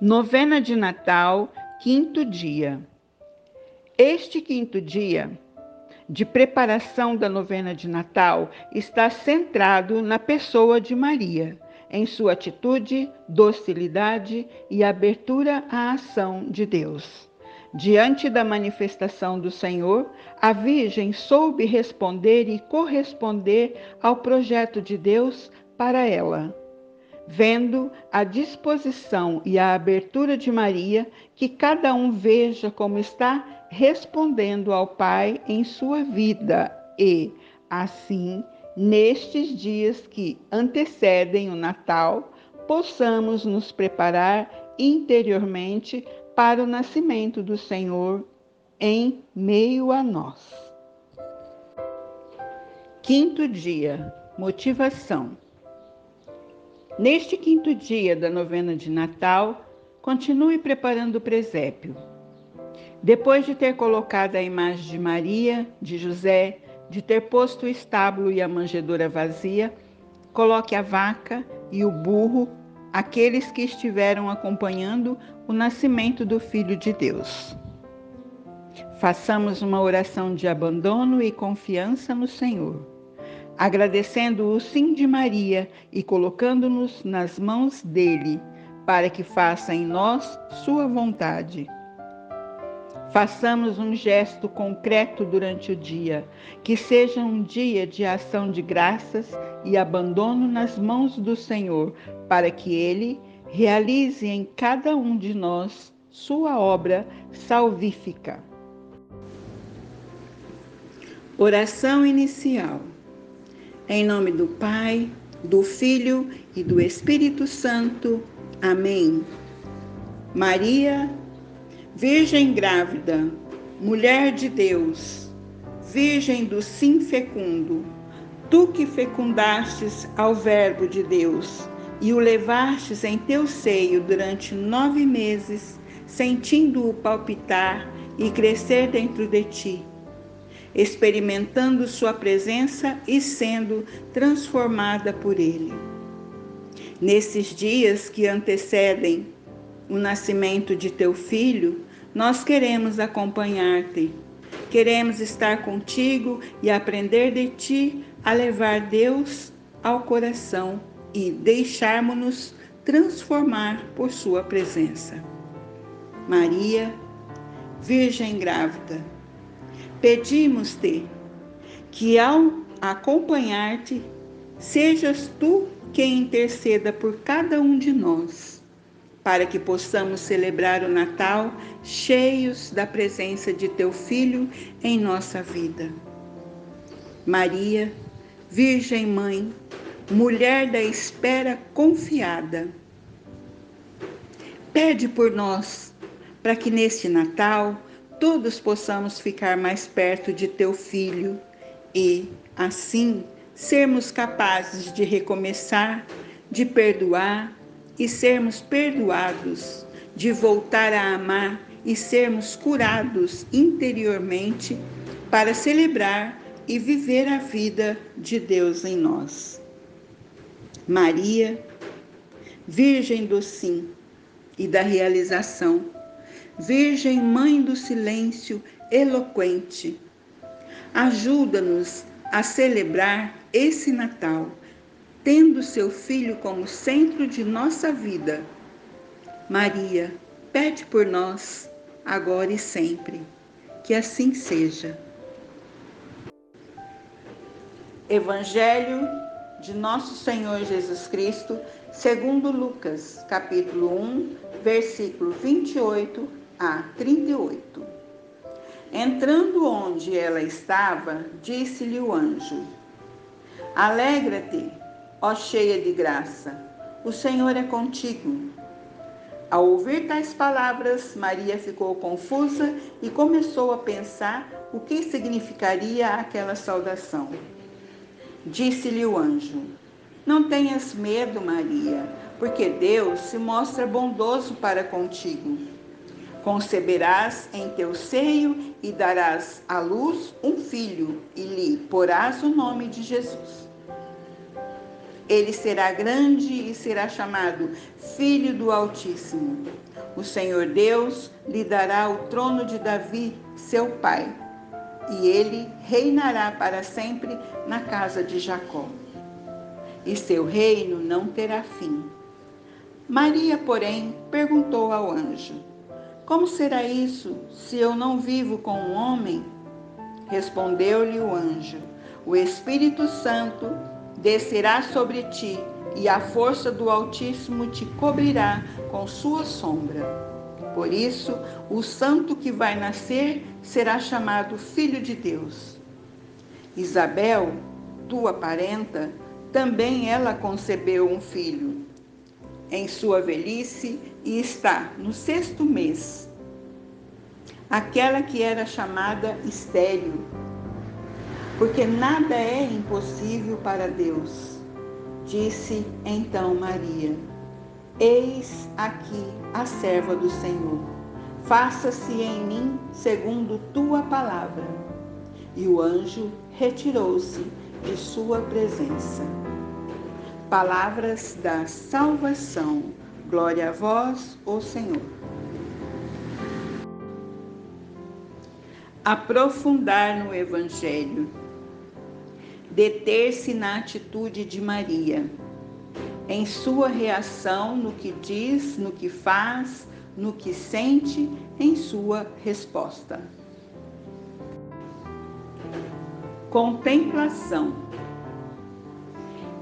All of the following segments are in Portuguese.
Novena de Natal, quinto dia. Este quinto dia de preparação da novena de Natal está centrado na pessoa de Maria, em sua atitude, docilidade e abertura à ação de Deus. Diante da manifestação do Senhor, a Virgem soube responder e corresponder ao projeto de Deus para ela vendo a disposição e a abertura de Maria, que cada um veja como está respondendo ao Pai em sua vida e, assim, nestes dias que antecedem o Natal, possamos nos preparar interiormente para o nascimento do Senhor em meio a nós. Quinto dia, motivação. Neste quinto dia da novena de Natal, continue preparando o presépio. Depois de ter colocado a imagem de Maria, de José, de ter posto o estábulo e a manjedoura vazia, coloque a vaca e o burro, aqueles que estiveram acompanhando o nascimento do Filho de Deus. Façamos uma oração de abandono e confiança no Senhor agradecendo o sim de Maria e colocando-nos nas mãos dele, para que faça em nós sua vontade. Façamos um gesto concreto durante o dia, que seja um dia de ação de graças e abandono nas mãos do Senhor, para que Ele realize em cada um de nós sua obra salvífica. Oração inicial. Em nome do Pai, do Filho e do Espírito Santo. Amém. Maria, Virgem grávida, mulher de Deus, Virgem do sim fecundo, tu que fecundastes ao Verbo de Deus e o levastes em teu seio durante nove meses, sentindo-o palpitar e crescer dentro de ti experimentando Sua presença e sendo transformada por Ele. Nesses dias que antecedem o nascimento de teu filho, nós queremos acompanhar-te. Queremos estar contigo e aprender de ti a levar Deus ao coração e deixarmos-nos transformar por Sua presença. Maria, Virgem grávida, Pedimos-te que ao acompanhar-te, sejas tu quem interceda por cada um de nós, para que possamos celebrar o Natal cheios da presença de teu Filho em nossa vida. Maria, Virgem Mãe, mulher da espera confiada, pede por nós, para que neste Natal todos possamos ficar mais perto de teu filho e, assim, sermos capazes de recomeçar, de perdoar e sermos perdoados, de voltar a amar e sermos curados interiormente para celebrar e viver a vida de Deus em nós. Maria, Virgem do Sim e da realização, Virgem Mãe do Silêncio eloquente, ajuda-nos a celebrar esse Natal, tendo seu Filho como centro de nossa vida. Maria, pede por nós, agora e sempre. Que assim seja. Evangelho de Nosso Senhor Jesus Cristo, segundo Lucas, capítulo 1, versículo 28 a 38. Entrando onde ela estava, disse-lhe o anjo: Alegra-te, ó cheia de graça, o Senhor é contigo. Ao ouvir tais palavras, Maria ficou confusa e começou a pensar o que significaria aquela saudação. Disse-lhe o anjo: Não tenhas medo, Maria, porque Deus se mostra bondoso para contigo. Conceberás em teu seio e darás à luz um filho, e lhe porás o nome de Jesus. Ele será grande e será chamado Filho do Altíssimo. O Senhor Deus lhe dará o trono de Davi, seu pai, e ele reinará para sempre na casa de Jacó. E seu reino não terá fim. Maria, porém, perguntou ao anjo: Como será isso se eu não vivo com um homem? Respondeu-lhe o anjo: O Espírito Santo descerá sobre ti e a força do Altíssimo te cobrirá com sua sombra. Por isso, o santo que vai nascer será chamado Filho de Deus. Isabel, tua parenta, também ela concebeu um filho em sua velhice e está no sexto mês. Aquela que era chamada estéril, porque nada é impossível para Deus. Disse então Maria: Eis aqui a serva do Senhor. Faça-se em mim segundo tua palavra. E o anjo retirou-se de sua presença. Palavras da salvação. Glória a vós, ó Senhor. Aprofundar no Evangelho. Deter-se na atitude de Maria, em sua reação no que diz, no que faz, no que sente, em sua resposta. Contemplação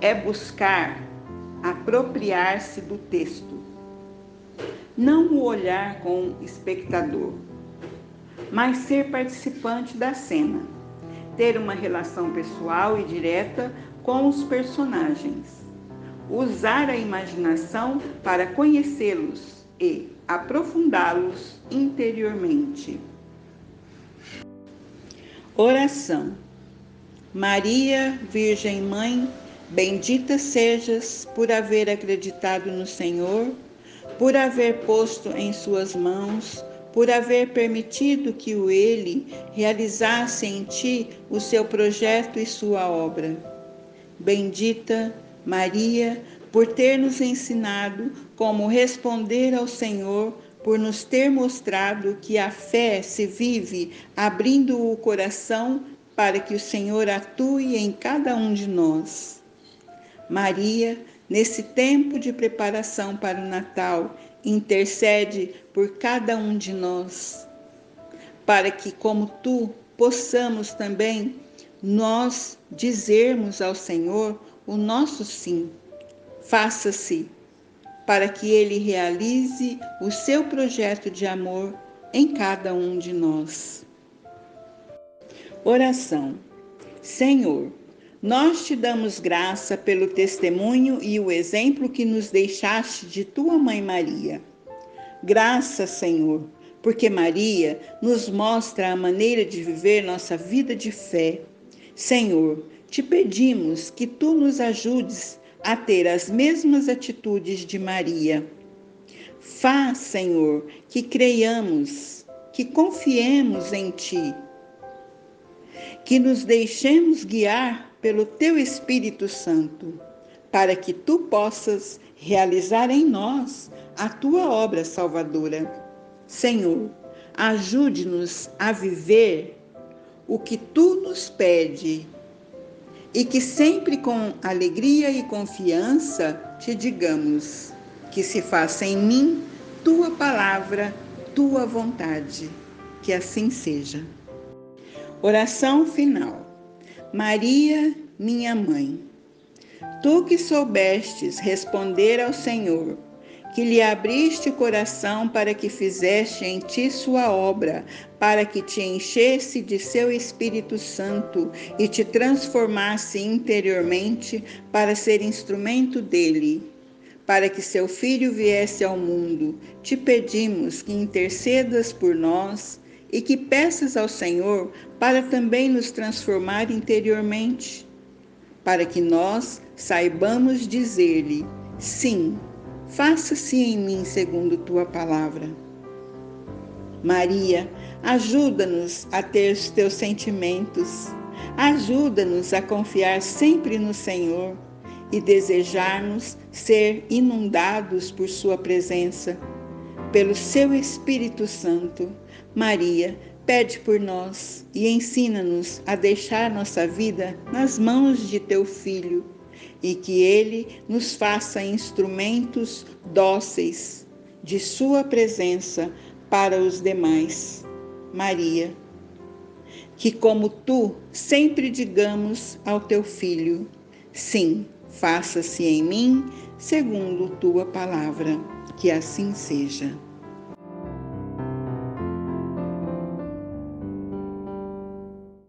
é buscar apropriar-se do texto, não o olhar com espectador, mas ser participante da cena, ter uma relação pessoal e direta com os personagens, usar a imaginação para conhecê-los e aprofundá-los interiormente. Oração. Maria, Virgem Mãe, Bendita sejas por haver acreditado no Senhor, por haver posto em Suas mãos, por haver permitido que o Ele realizasse em ti o seu projeto e sua obra. Bendita Maria, por ter nos ensinado como responder ao Senhor, por nos ter mostrado que a fé se vive abrindo o coração para que o Senhor atue em cada um de nós. Maria, nesse tempo de preparação para o Natal, intercede por cada um de nós, para que, como tu, possamos também nós dizermos ao Senhor o nosso sim. Faça-se para que ele realize o seu projeto de amor em cada um de nós. Oração. Senhor, nós te damos graça pelo testemunho e o exemplo que nos deixaste de tua mãe Maria. Graça, Senhor, porque Maria nos mostra a maneira de viver nossa vida de fé. Senhor, te pedimos que tu nos ajudes a ter as mesmas atitudes de Maria. Faz, Senhor, que creiamos, que confiemos em ti, que nos deixemos guiar pelo teu Espírito Santo, para que tu possas realizar em nós a tua obra salvadora. Senhor, ajude-nos a viver o que tu nos pede e que sempre com alegria e confiança te digamos que se faça em mim tua palavra, tua vontade. Que assim seja. Oração final. Maria, minha mãe, tu que soubestes responder ao Senhor, que lhe abriste o coração para que fizeste em ti sua obra, para que te enchesse de seu Espírito Santo e te transformasse interiormente para ser instrumento dele. Para que seu filho viesse ao mundo, te pedimos que intercedas por nós e que peças ao Senhor para também nos transformar interiormente, para que nós saibamos dizer-lhe: sim, faça-se em mim segundo tua palavra. Maria, ajuda-nos a ter os teus sentimentos, ajuda-nos a confiar sempre no Senhor e desejarmos ser inundados por Sua presença, pelo Seu Espírito Santo, Maria, pede por nós e ensina-nos a deixar nossa vida nas mãos de Teu Filho e que Ele nos faça instrumentos dóceis de Sua presença para os demais. Maria, que como tu sempre digamos ao teu filho: sim, faça-se em mim segundo tua palavra. Que assim seja.